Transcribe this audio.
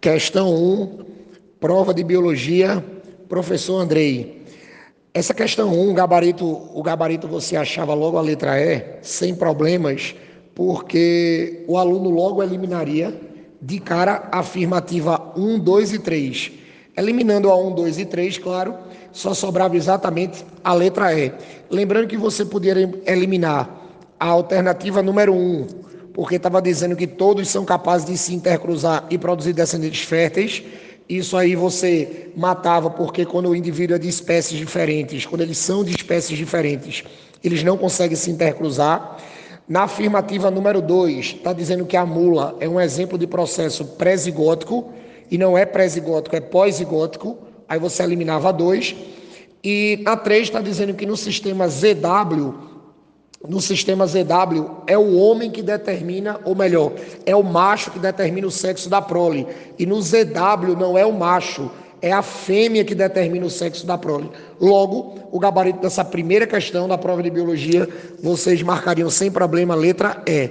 Questão 1, prova de biologia, professor Andrei. Essa questão 1, gabarito, o gabarito você achava logo a letra E, sem problemas, porque o aluno logo eliminaria de cara a afirmativa 1, 2 e 3. Eliminando a 1, 2 e 3, claro, só sobrava exatamente a letra E. Lembrando que você poderia eliminar a alternativa número 1, porque estava dizendo que todos são capazes de se intercruzar e produzir descendentes férteis. Isso aí você matava, porque quando o indivíduo é de espécies diferentes, quando eles são de espécies diferentes, eles não conseguem se intercruzar. Na afirmativa número 2, está dizendo que a mula é um exemplo de processo pré-zigótico, e não é pré-zigótico, é pós-zigótico. Aí você eliminava 2. E na 3 está dizendo que no sistema ZW no sistema ZW é o homem que determina, ou melhor, é o macho que determina o sexo da prole. E no ZW não é o macho, é a fêmea que determina o sexo da prole. Logo, o gabarito dessa primeira questão da prova de biologia, vocês marcariam sem problema a letra E.